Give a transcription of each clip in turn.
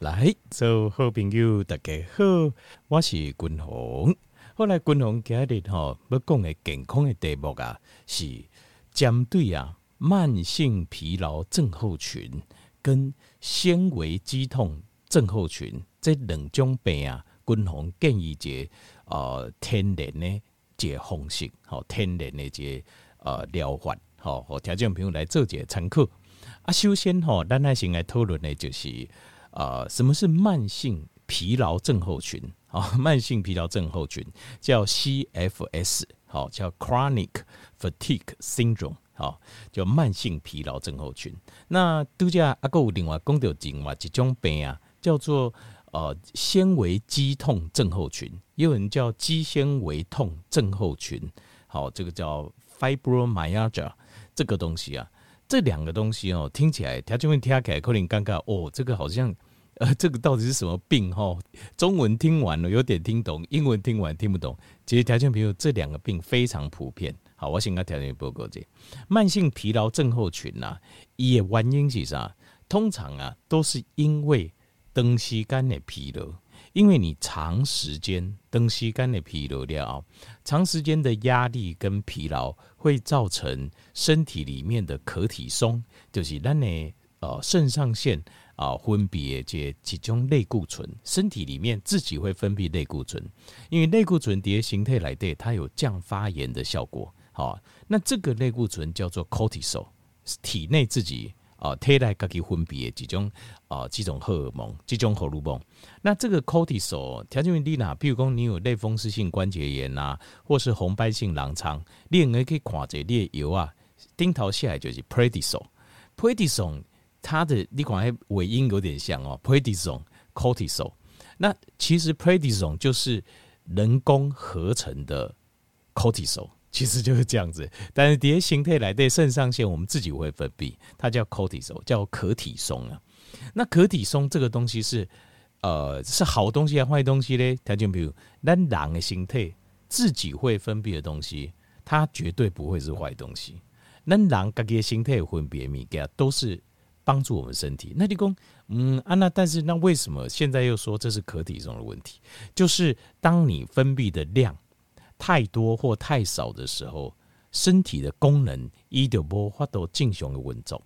来，做好朋友，大家好，我是君鸿。后来君鸿今日吼要讲的健康的题目啊，是针对啊慢性疲劳症候群跟纤维肌痛症候群这两种病啊，君鸿建议一个呃天然的一个方式，吼天然的一个呃疗法，吼和听众朋友来做一个参考。啊，首先吼，咱来先来讨论的就是。啊、什么是慢性疲劳症候群？啊，慢性疲劳症候群叫 CFS，好，叫 Chronic Fatigue Syndrome，好，叫慢性疲劳症候群。那度假阿哥有另外讲到另外一种病啊，叫做呃纤维肌痛症候群，也有人叫肌纤维痛症候群。好，这个叫 Fibromyalgia 这个东西啊。这两个东西哦，听起来条件会听起来可能尴尬哦。这个好像，呃，这个到底是什么病？哈，中文听完了有点听懂，英文听完听不懂。其实条件比如这两个病非常普遍。好，我先跟条件报告这慢性疲劳症候群呐、啊，也原因是啥？通常啊，都是因为长时间的疲劳。因为你长时间长时间的疲劳了，长时间的压力跟疲劳会造成身体里面的可体松，就是咱的呃肾上腺啊分泌这几种类固醇，身体里面自己会分泌类固醇，因为类固醇叠形态来对它有降发炎的效果。好，那这个类固醇叫做 cortisol，体内自己。啊，体内自己分泌的几种啊，几种荷尔蒙，几种荷尔蒙。那这个 cortisol 条件为你哪，比如说你有类风湿性关节炎呐、啊，或是红斑性狼疮，你也可以看这列油啊，顶头下来就是 prednisol，prednisol 它的你看还尾音有点像哦，prednisone cortisol。那其实 prednisone 就是人工合成的 cortisol。其实就是这样子，但是蝶形态来对肾上腺，我们自己会分泌，它叫 cortisol，叫可体松啊。那可体松这个东西是呃是好东西还是坏东西呢？条件比如，咱人的形态自己会分泌的东西，它绝对不会是坏东西。咱人自己的形态分泌物件都是帮助我们身体。那你讲，嗯啊，那但是那为什么现在又说这是可体松的问题？就是当你分泌的量。太多或太少的时候，身体的功能一点无法度正常的稳重。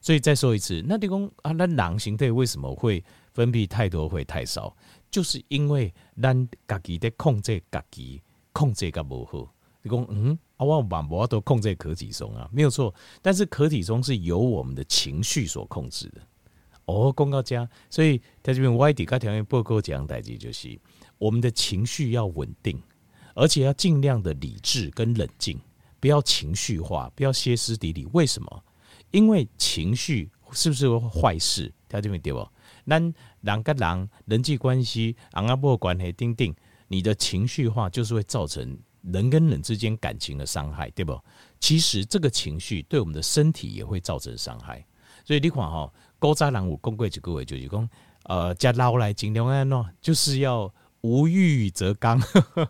所以再说一次，那你讲啊，那狼形态为什么会分泌太多会太少？就是因为咱自己在控制自己，控制个不好。你讲嗯，啊，我把无都控制可体中啊，没有错。但是可体中是由我们的情绪所控制的。哦，公告家，所以在这边外地各条件报告讲代志，就是我们的情绪要稳定。而且要尽量的理智跟冷静，不要情绪化，不要歇斯底里。为什么？因为情绪是不是坏事？条件没对不？那人跟人人际关系，昂阿波关系定定，你的情绪化就是会造成人跟人之间感情的伤害，对不？其实这个情绪对我们的身体也会造成伤害。所以你看哈，古早人有讲过一句话，就是讲，呃，吃老来尽量安喏，就是要。无欲则刚，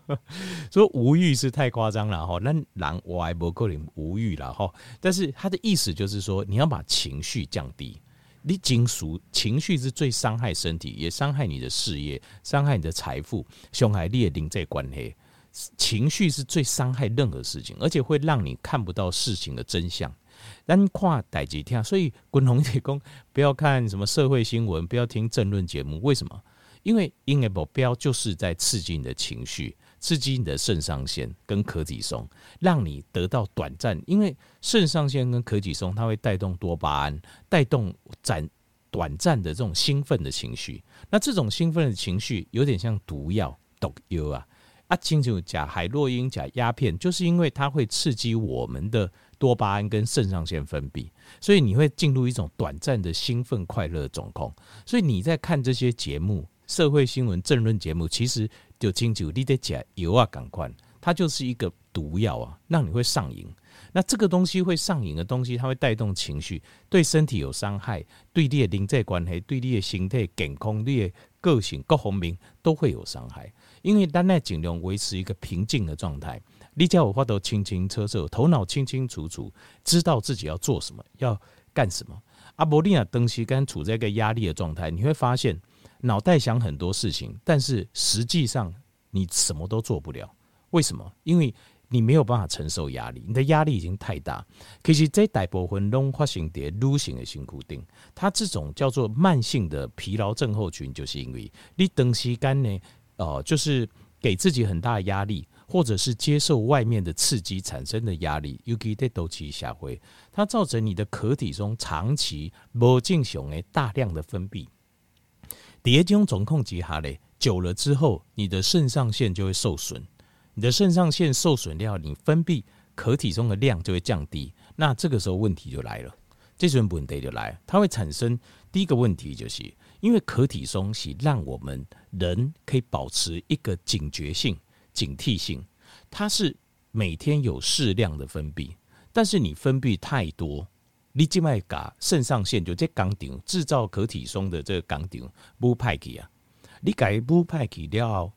说无欲是太夸张了哈。那人我还不够你无欲了哈。但是他的意思就是说，你要把情绪降低。你金属情绪是最伤害身体，也伤害你的事业，伤害你的财富，伤害你的人际关系。情绪是最伤害任何事情，而且会让你看不到事情的真相。但跨代几天，所以滚红铁公不要看什么社会新闻，不要听政论节目，为什么？因为因为目标就是在刺激你的情绪，刺激你的肾上腺跟可体松，让你得到短暂。因为肾上腺跟可体松，它会带动多巴胺，带动短短暂的这种兴奋的情绪。那这种兴奋的情绪有点像毒药，毒药啊啊，清楚甲海洛因、甲鸦片，就是因为它会刺激我们的多巴胺跟肾上腺分泌，所以你会进入一种短暂的兴奋快乐的状况。所以你在看这些节目。社会新闻、政论节目，其实就清楚你得讲油啊，赶快，它就是一个毒药啊，让你会上瘾。那这个东西会上瘾的东西，它会带动情绪，对身体有伤害，对你的人际关系、对你的身体健康、你的个性各方面都会有伤害。因为咱来尽量维持一个平静的状态，你叫我话都清清楚楚，头脑清清楚楚，知道自己要做什么，要干什么。阿伯利亚登西刚处在一个压力的状态，你会发现。脑袋想很多事情，但是实际上你什么都做不了。为什么？因为你没有办法承受压力，你的压力已经太大。其实这大部分都发生在女性的身躯，它这种叫做慢性的疲劳症候群，就是因为你长时间呢，呃，就是给自己很大的压力，或者是接受外面的刺激产生的压力，尤其在周期下回，它造成你的壳体中长期无正常的大量的分泌。第二种总控制下嘞，久了之后，你的肾上腺就会受损。你的肾上腺受损掉，你分泌壳体中的量就会降低，那这个时候问题就来了，这时候问题就来了，它会产生第一个问题，就是因为可体松是让我们人可以保持一个警觉性、警惕性，它是每天有适量的分泌，但是你分泌太多，你静脉嘎肾上腺就这钢顶制造可体松的这个钢顶不派去啊，你改不派去了。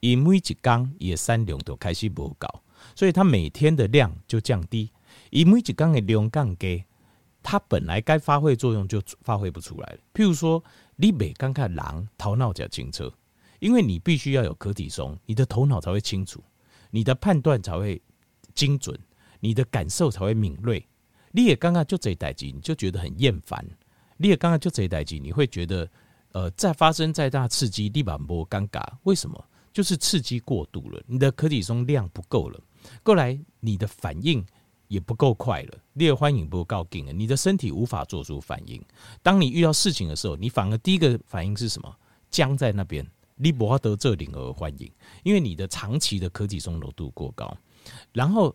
以每一缸也三两都开始不搞，所以它每天的量就降低。以每一缸的量降低，它本来该发挥作用就发挥不出来了。譬如说，你每刚看狼头脑较清澈，因为你必须要有可体松，你的头脑才会清楚，你的判断才会精准，你的感受才会敏锐。你也刚刚就这一代机，你就觉得很厌烦。你也刚刚就这一代机，你会觉得，呃，再发生再大刺激，立马不尴尬。为什么？就是刺激过度了，你的可体松量不够了，过来你的反应也不够快了，你的反应不够劲了，你的身体无法做出反应。当你遇到事情的时候，你反而第一个反应是什么？僵在那边，你不得这领而欢迎，因为你的长期的可体松浓度过高。然后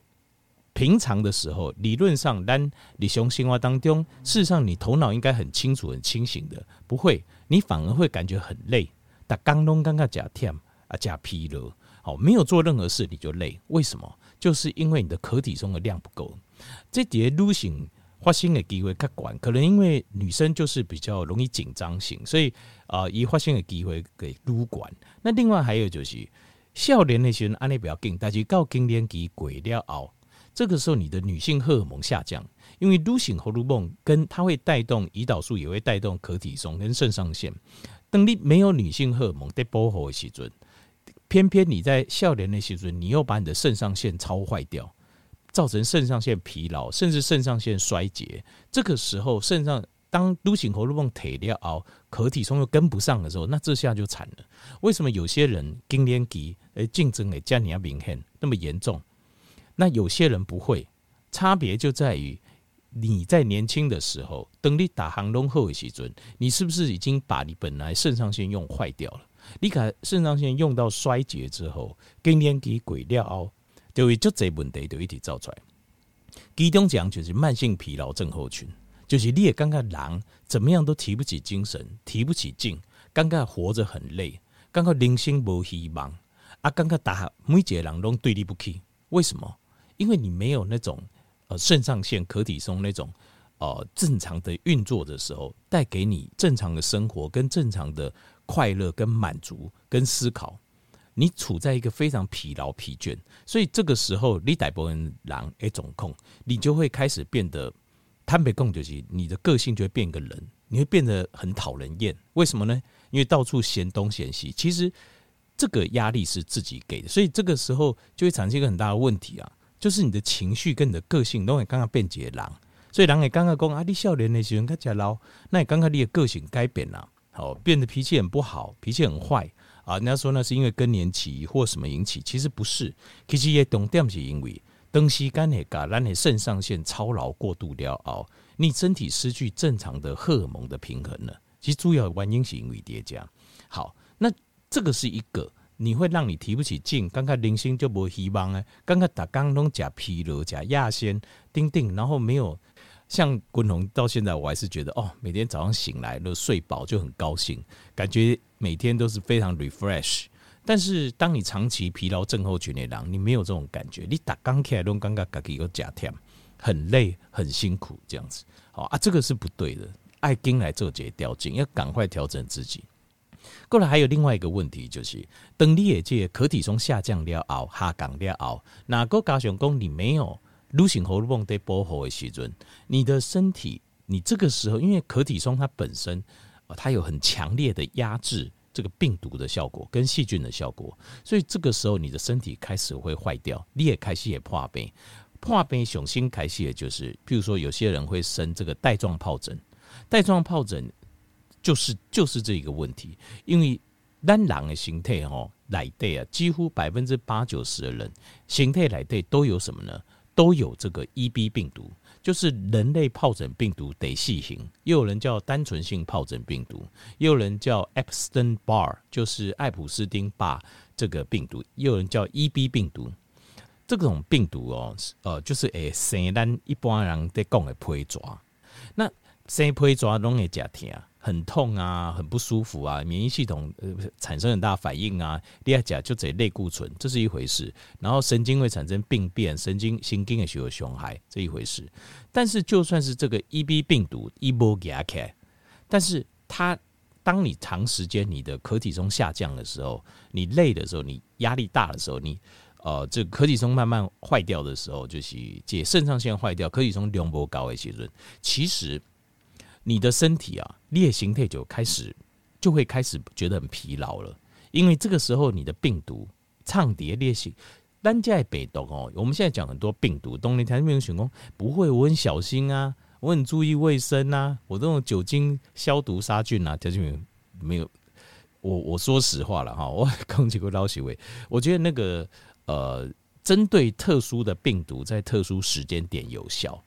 平常的时候，理论上，当你雄性化当中，事实上你头脑应该很清楚、很清醒的，不会，你反而会感觉很累。打刚拢刚刚假忝。啊，假疲劳，好，没有做任何事你就累，为什么？就是因为你的可体松的量不够。这节女性发生的机会较管，可能因为女生就是比较容易紧张型，所以啊，以、呃、发生的机会给撸管。那另外还有就是，少年那些人安利比较紧，但是到更年期过了后，这个时候你的女性荷尔蒙下降，因为女性荷尔蒙跟它会带动胰岛素，也会带动可体松跟肾上腺。等你没有女性荷尔蒙在保护的时阵。偏偏你在少年的时，你又把你的肾上腺操坏掉，造成肾上腺疲劳，甚至肾上腺衰竭。这个时候，肾上当女性荷尔蒙退了后，可体松又跟不上的时候，那这下就惨了。为什么有些人更年期诶竞争诶加尼亚明显那么严重？那有些人不会，差别就在于你在年轻的时候，等你打航龙后的时阵，你是不是已经把你本来肾上腺用坏掉了？你看肾上腺用到衰竭之后，更年期过了后，就会这些问题就一直造出来。其中讲就是慢性疲劳症候群，就是你也感觉人怎么样都提不起精神，提不起劲，感觉活着很累，感觉人生无希望，啊，感觉大每一个人都对立不起。为什么？因为你没有那种呃肾上腺可体松那种呃正常的运作的时候，带给你正常的生活跟正常的。快乐跟满足跟思考，你处在一个非常疲劳疲倦，所以这个时候你大部分人诶总控，你就会开始变得贪杯共就是你的个性就会变个人，你会变得很讨人厌。为什么呢？因为到处嫌东嫌西，其实这个压力是自己给的，所以这个时候就会产生一个很大的问题啊，就是你的情绪跟你的个性都会刚刚变节狼，所以人也刚刚讲啊，你少年的时候较吃老，那你刚刚你的个性改变了。好，变得脾气很不好，脾气很坏啊！人家说那是因为更年期或什么引起，其实不是，其实也重点是因为东西干那个，让你肾上腺操劳过度了哦，你身体失去正常的荷尔蒙的平衡了。其实主要原因是因为叠加。好，那这个是一个，你会让你提不起劲，刚刚人生就没希望啊，刚刚打刚拢假疲劳假亚仙丁丁，然后没有。像滚龙到现在，我还是觉得哦，每天早上醒来了睡饱就很高兴，感觉每天都是非常 refresh。但是当你长期疲劳症候群的人，你没有这种感觉，你打刚起来都刚刚自己有假甜，很累很辛苦这样子。好啊，这个是不对的，爱跟来做这些调整，要赶快调整自己。过来还有另外一个问题，就是等你也借可体重下降了后，下降了后，哪个加上讲你没有？女性荷尔蒙在保护的时阵，你的身体，你这个时候，因为壳体松它本身，它有很强烈的压制这个病毒的效果跟细菌的效果，所以这个时候你的身体开始会坏掉，你也开始也破病，破病雄心开始也就是，譬如说有些人会生这个带状疱疹，带状疱疹就是 就是这一个问题，因为单狼的形态哦，来对啊，几乎百分之八九十的人形态来对都有什么呢？都有这个 EB 病毒。就是人类疱疹病毒得细型，又有人叫单纯性疱疹病毒，又有人叫 Epstein Barr，就是爱普斯丁巴这个病毒，又有人叫 EB 病毒。这种病毒哦，呃，就是诶，生咱一般人在讲的皮抓，那生皮抓拢会假疼。很痛啊，很不舒服啊，免疫系统呃产生很大反应啊。第二讲就这类固醇，这是一回事。然后神经会产生病变，神经神经也许有损害，这一回事。但是就算是这个 EB 病毒一波给它开，但是它当你长时间你的壳体松下降的时候，你累的时候，你压力大的时候，你呃这个可体松慢慢坏掉的时候，就是解肾上腺坏掉，可体松量不高的时候，其实。你的身体啊，裂形态就开始就会开始觉得很疲劳了，因为这个时候你的病毒唱叠裂形，单在北东哦。我们现在讲很多病毒，东林台面选工不会，我很小心啊，我很注意卫生啊，我都用酒精消毒杀菌啊。条件没有，我我说实话了哈，我刚几个老许伟，我觉得那个呃，针对特殊的病毒，在特殊时间点有效，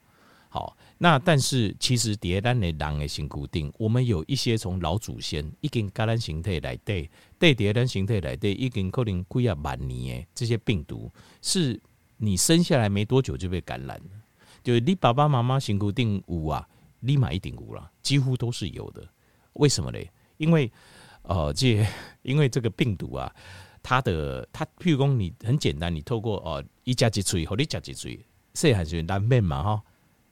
好。那但是其实迭咱的人的性固定，我们有一些从老祖先已经感染形态来对对迭单形态来对已经可能几啊万年诶，这些病毒是你生下来没多久就被感染了，就是你爸爸妈妈性固定有啊，立马一定有了，几乎都是有的。为什么嘞？因为呃，这因为这个病毒啊，它的它譬如说你很简单，你透过哦一加几嘴和你加几嘴，细汉时难免嘛哈。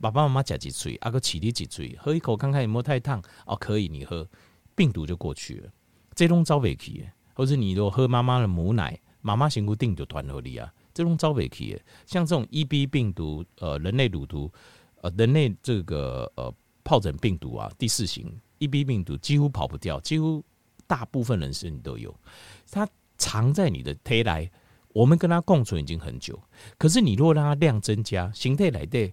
爸爸妈妈吃几嘴，阿哥起你几嘴，喝一口看看有没有太烫哦，可以你喝，病毒就过去了。这种招尾气，或者你如果喝妈妈的母奶，妈妈辛苦定就团合里啊，这种招尾气，像这种 EB 病毒，呃，人类乳毒，呃，人类这个呃疱疹病毒啊，第四型 EB 病毒几乎跑不掉，几乎大部分人身体都有，它藏在你的体内，我们跟它共存已经很久，可是你若让它量增加，形态来的。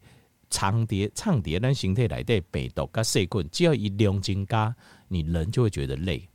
长蝶长叠单形态来的病毒跟细菌，只要一量增加，你人就会觉得累。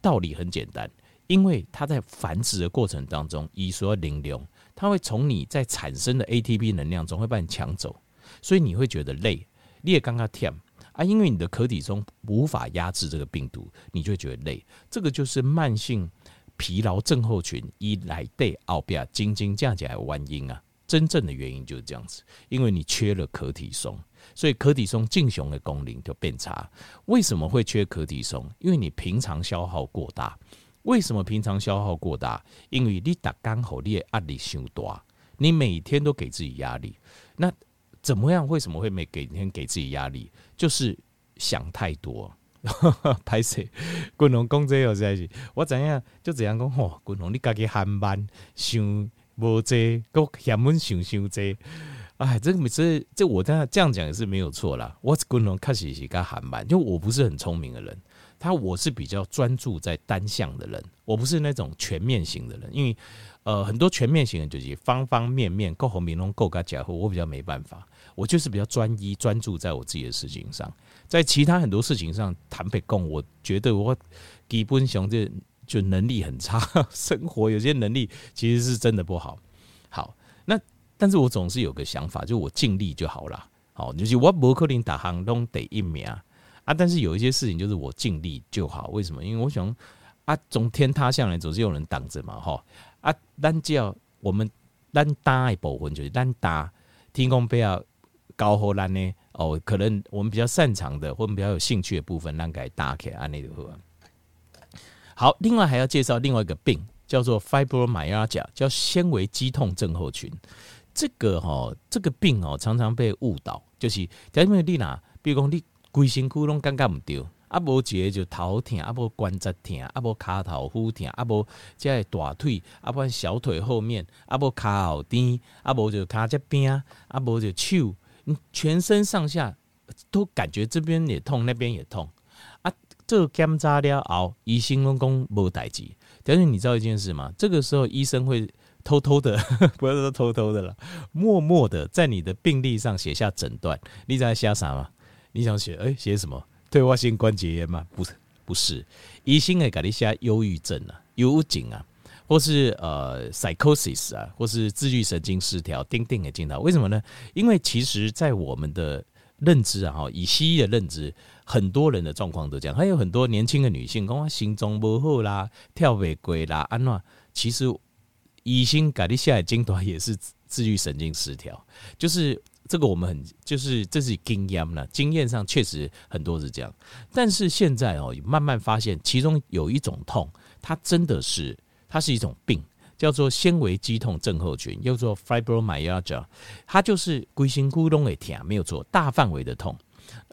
道理很简单，因为它在繁殖的过程当中，以所要能量，它会从你在产生的 ATP 能量中会把你抢走，所以你会觉得累。你也刚刚忝啊，因为你的可体中无法压制这个病毒，你就会觉得累。这个就是慢性疲劳症候群一来的后边真真正正的原因啊。真正的原因就是这样子，因为你缺了可体松，所以可体松进雄的功能就变差。为什么会缺可体松？因为你平常消耗过大。为什么平常消耗过大？因为你打刚好你的压力太大，你每天都给自己压力。那怎么样？为什么会每每天给自己压力？就是想太多。拍摄滚龙公这有在一起，我怎样就怎样讲。嚯，滚龙你家己喊班想。无济，够嫌闷想想济，哎，这个这这我这样这样讲也是没有错啦。我可能开始是较缓慢，就我不是很聪明的人，他我是比较专注在单向的人，我不是那种全面型的人。因为呃，很多全面型的就是方方面面够好明龙够个家伙，我比较没办法。我就是比较专一专注在我自己的事情上，在其他很多事情上谈不共，我觉得我基本上这。就能力很差，生活有些能力其实是真的不好。好，那但是我总是有个想法，就我尽力就好了。好，就是我不可能打行动得一名啊。但是有一些事情就是我尽力就好。为什么？因为我想啊，从天塌下来总是有人挡着嘛。哈啊，单叫我们单搭一部分就是单搭天公不要高后栏呢。哦，可能我们比较擅长的或我们比较有兴趣的部分，让给搭起来安内的话。好，另外还要介绍另外一个病，叫做 fibromyalgia，叫纤维肌痛症候群。这个哈、哦，这个病哦，常常被误导，就是因为你哪，比如讲你规身躯拢感觉唔对，啊无一个就头痛，啊无关节痛，啊无骹头腹痛，啊无即个大腿，啊无小腿后面，啊无骹后垫，啊无就骹这边，啊无就手，你全身上下都感觉这边也痛，那边也痛。这检查了后，医生拢讲无代志。但是你知道一件事吗？这个时候医生会偷偷的，不要说偷偷的了，默默的在你的病历上写下诊断。你在写啥吗？你想写哎写什么？退化性关节炎吗？不是，不是。医生会给你写忧郁症啊、忧郁啊，或是呃 psychosis 啊，或是自律神经失调、定定的镜头。为什么呢？因为其实，在我们的认知啊，哈，以西医的认知。很多人的状况都这样，还有很多年轻的女性，讲心脏不好啦，跳不过啦，安怎？其实医生改的下来诊断也是自愈神经失调，就是这个我们很就是这是经验了，经验上确实很多是这样。但是现在哦，慢慢发现其中有一种痛，它真的是它是一种病，叫做纤维肌痛症候群，叫做 fibromyalgia，它就是龟心咕咚的疼，没有错，大范围的痛。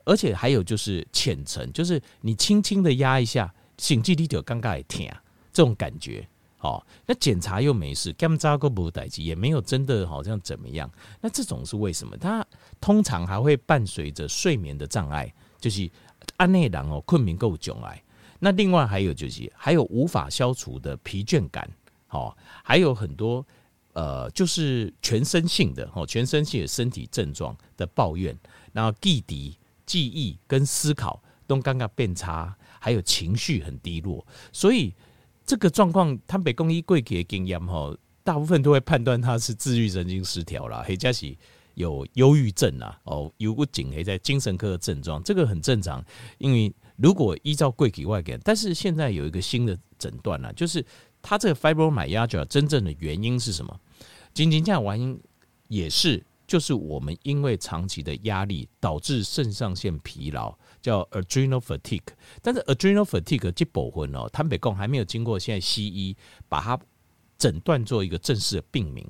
而且还有就是浅层，就是你轻轻的压一下，心肌里就尴尬的疼，这种感觉。哦，那检查又没事，干扎个无代志，也没有真的好像怎么样。那这种是为什么？它通常还会伴随着睡眠的障碍，就是安内郎哦，困眠够囧来。那另外还有就是还有无法消除的疲倦感，好，还有很多呃，就是全身性的哦，全身性的身体症状的抱怨，然后弟弟。记忆跟思考都刚刚变差，还有情绪很低落，所以这个状况，他北宫医贵给经验哈，大部分都会判断他是自律神经失调啦，或者是有忧郁症啊，哦，有不仅还在精神科的症状，这个很正常。因为如果依照贵给外给，但是现在有一个新的诊断了，就是他这个 fibromyalgia 真正的原因是什么？仅仅这样原因也是。就是我们因为长期的压力导致肾上腺疲劳，叫 adrenal fatigue。但是 adrenal fatigue 这部分哦，坦白讲还没有经过现在西医把它诊断做一个正式的病名，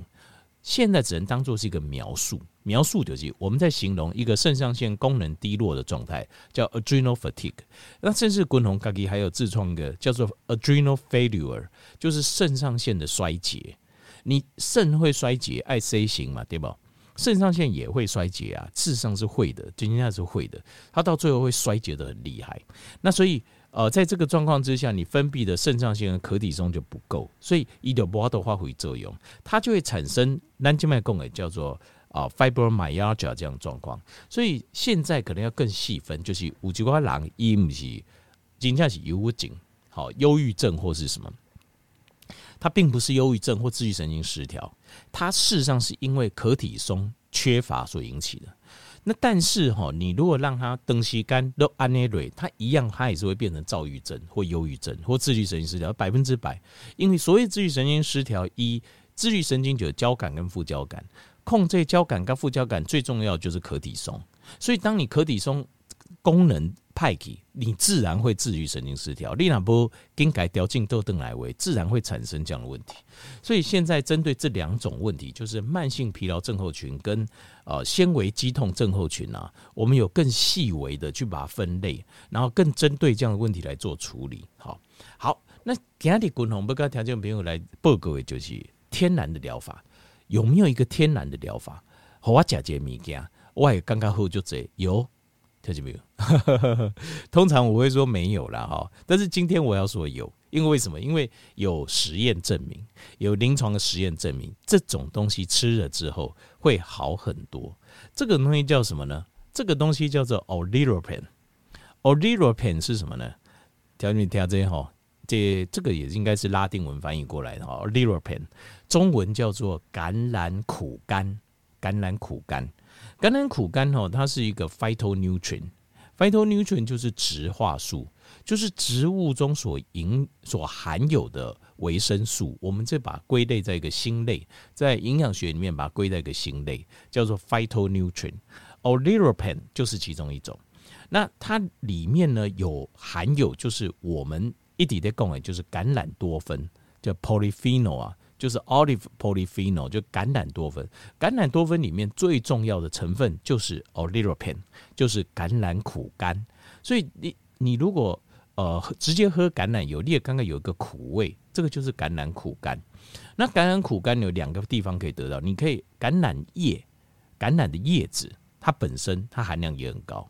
现在只能当做是一个描述。描述就是我们在形容一个肾上腺功能低落的状态，叫 adrenal fatigue。那甚至滚红咖喱还有自创一个叫做 adrenal failure，就是肾上腺的衰竭。你肾会衰竭，，I C 型嘛，对不？肾上腺也会衰竭啊，事实上是会的，今天是会的，它到最后会衰竭得很厉害。那所以，呃，在这个状况之下，你分泌的肾上腺的可体松就不够，所以伊就无法发挥作用，它就会产生咱这边讲的叫做啊 fibromyalgia 这样状况。所以现在可能要更细分，就是有几个人伊不是真正是忧郁症，好忧郁症或是什么。它并不是忧郁症或自律神经失调，它事实上是因为可体松缺乏所引起的。那但是哈，你如果让它东西干都安内瑞，他一样，他也是会变成躁郁症或忧郁症或自律神经失调，百分之百。因为所谓自律神经失调，一自律神经就有交感跟副交感，控制交感跟副交感最重要就是可体松。所以当你可体松功能派给你，自然会治愈神经失调。你那不更改调静豆邓来维，自然会产生这样的问题。所以现在针对这两种问题，就是慢性疲劳症候群跟呃纤维肌痛症候群啊，我们有更细微的去把它分类，然后更针对这样的问题来做处理。好，好，那今天滚红不跟条件朋友来报告的就是天然的疗法，有没有一个天然的疗法？和我假借物件，我也刚刚好就这有。特级没有，通常我会说没有啦哈，但是今天我要说有，因为为什么？因为有实验证明，有临床的实验证明，这种东西吃了之后会好很多。这个东西叫什么呢？这个东西叫做 Oleuropen。Oleuropen 是什么呢？条件条件哈，这这个也应该是拉丁文翻译过来的哈。Oleuropen 中文叫做橄榄苦苷，橄榄苦苷。橄榄苦苷哦，它是一个 phytonutrient，phytonutrient 就是植化素，就是植物中所营所含有的维生素。我们这把归类在一个新类，在营养学里面把它归在一个新类，叫做 phytonutrient。Oleuropen 就是其中一种。那它里面呢有含有，就是我们一直在讲的，就是橄榄多酚，叫 polyphenol 啊。就是 olive polyphenol，就橄榄多酚。橄榄多酚里面最重要的成分就是 oleuropen，就是橄榄苦苷。所以你你如果呃直接喝橄榄油，你也刚刚有一个苦味，这个就是橄榄苦苷。那橄榄苦苷有两个地方可以得到，你可以橄榄叶，橄榄的叶子它本身它含量也很高，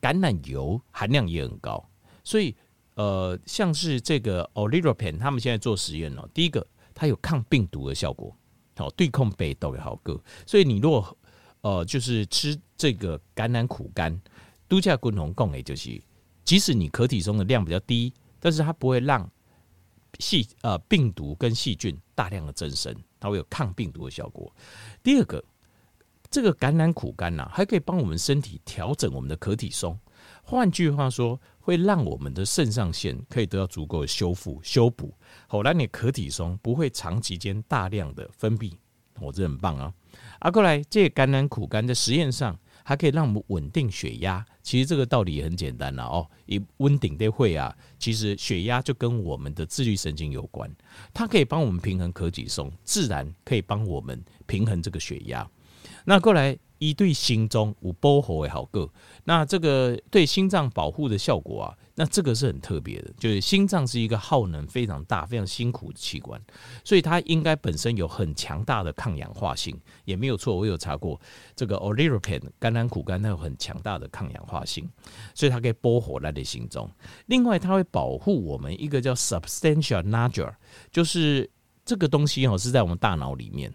橄榄油含量也很高，所以呃，像是这个 Oliprophan，他们现在做实验哦，第一个它有抗病毒的效果，好对抗病毒也好个，所以你如果呃就是吃这个橄榄苦干，都加滚红共诶，就是即使你可体松的量比较低，但是它不会让细呃病毒跟细菌大量的增生，它会有抗病毒的效果。第二个，这个橄榄苦干呐，还可以帮我们身体调整我们的可体松。换句话说，会让我们的肾上腺可以得到足够的修复、修补，后来你可体松不会长期间大量的分泌。我、这很棒啊！啊，过来，这橄榄苦甘在实验上还可以让我们稳定血压。其实这个道理也很简单了哦，以温顶的会啊，其实血压就跟我们的自律神经有关，它可以帮我们平衡可体松，自然可以帮我们平衡这个血压。那过来。一对心脏有保护的好个，那这个对心脏保护的效果啊，那这个是很特别的，就是心脏是一个耗能非常大、非常辛苦的器官，所以它应该本身有很强大的抗氧化性，也没有错。我有查过这个 o l i r i p a n 橄榄苦甘，它有很强大的抗氧化性，所以它可以保护它的心脏。另外，它会保护我们一个叫 Substantial Nager，就是这个东西哦，是在我们大脑里面。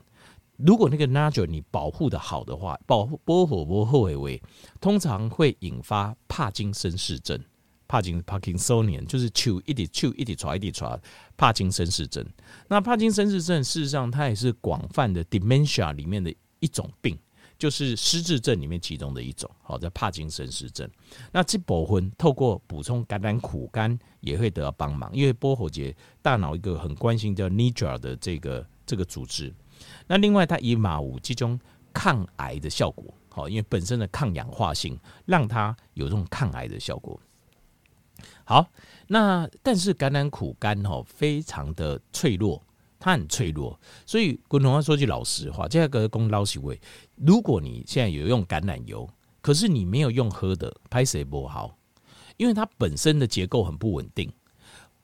如果那个 nodule 你保护的好的话，保护波火不后为通常会引发帕金森氏症。帕金帕金森 ion 就是手一直手一直抓一直抓，帕金森氏症。那帕金森氏症事实上它也是广泛的 dementia 里面的一种病，就是失智症里面其中的一种。好，在帕金森氏症。那这部分透过补充橄榄苦苷也会得到帮忙，因为波喉结大脑一个很关心叫 nigra 的这个这个组织。那另外，它以马五这种抗癌的效果，好，因为本身的抗氧化性，让它有这种抗癌的效果。好，那但是橄榄苦干哦非常的脆弱，它很脆弱，所以滚筒话说句老实话，这个公老实话，如果你现在有用橄榄油，可是你没有用喝的，拍谁不好？因为它本身的结构很不稳定。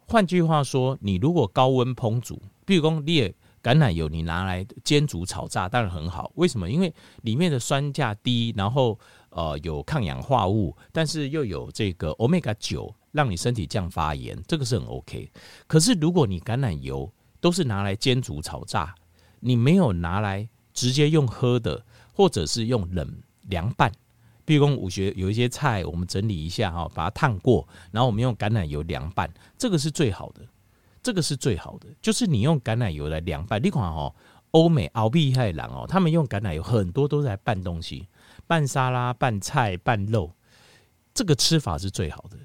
换句话说，你如果高温烹煮，比如说你也。橄榄油你拿来煎煮炒炸当然很好，为什么？因为里面的酸价低，然后呃有抗氧化物，但是又有这个 Omega 九，让你身体降发炎，这个是很 OK。可是如果你橄榄油都是拿来煎煮炒炸，你没有拿来直接用喝的，或者是用冷凉拌，比如说我觉得有一些菜我们整理一下哈，把它烫过，然后我们用橄榄油凉拌，这个是最好的。这个是最好的，就是你用橄榄油来凉拌。你看哦，欧美熬碧海郎哦，他们用橄榄油很多都在拌东西，拌沙拉、拌菜、拌肉，这个吃法是最好的。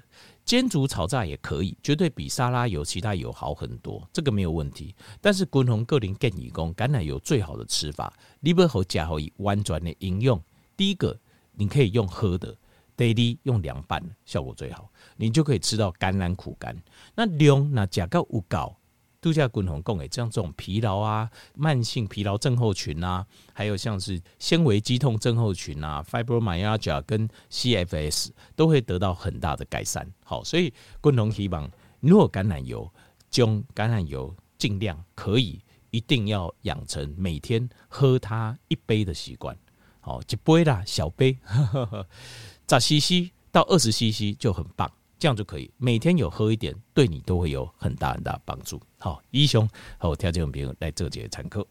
煎煮炒炸也可以，绝对比沙拉油、其他油好很多，这个没有问题。但是滚红个人建议讲，橄榄油最好的吃法，你不好加好以弯转的应用。第一个，你可以用喝的。Daily 用凉拌效果最好，你就可以吃到橄榄苦苷。那量那加个五高，度假滚红供诶，像这种疲劳啊、慢性疲劳症候群啊，还有像是纤维肌痛症候群啊、fibromyalgia 跟 CFS 都会得到很大的改善。好，所以滚红希望，如果橄榄油，将橄榄油尽量可以一定要养成每天喝它一杯的习惯。好，一杯啦，小杯。呵呵呵十 CC 到二十 CC 就很棒，这样就可以每天有喝一点，对你都会有很大很大帮助。好，一雄和我调节朋友来这节参考。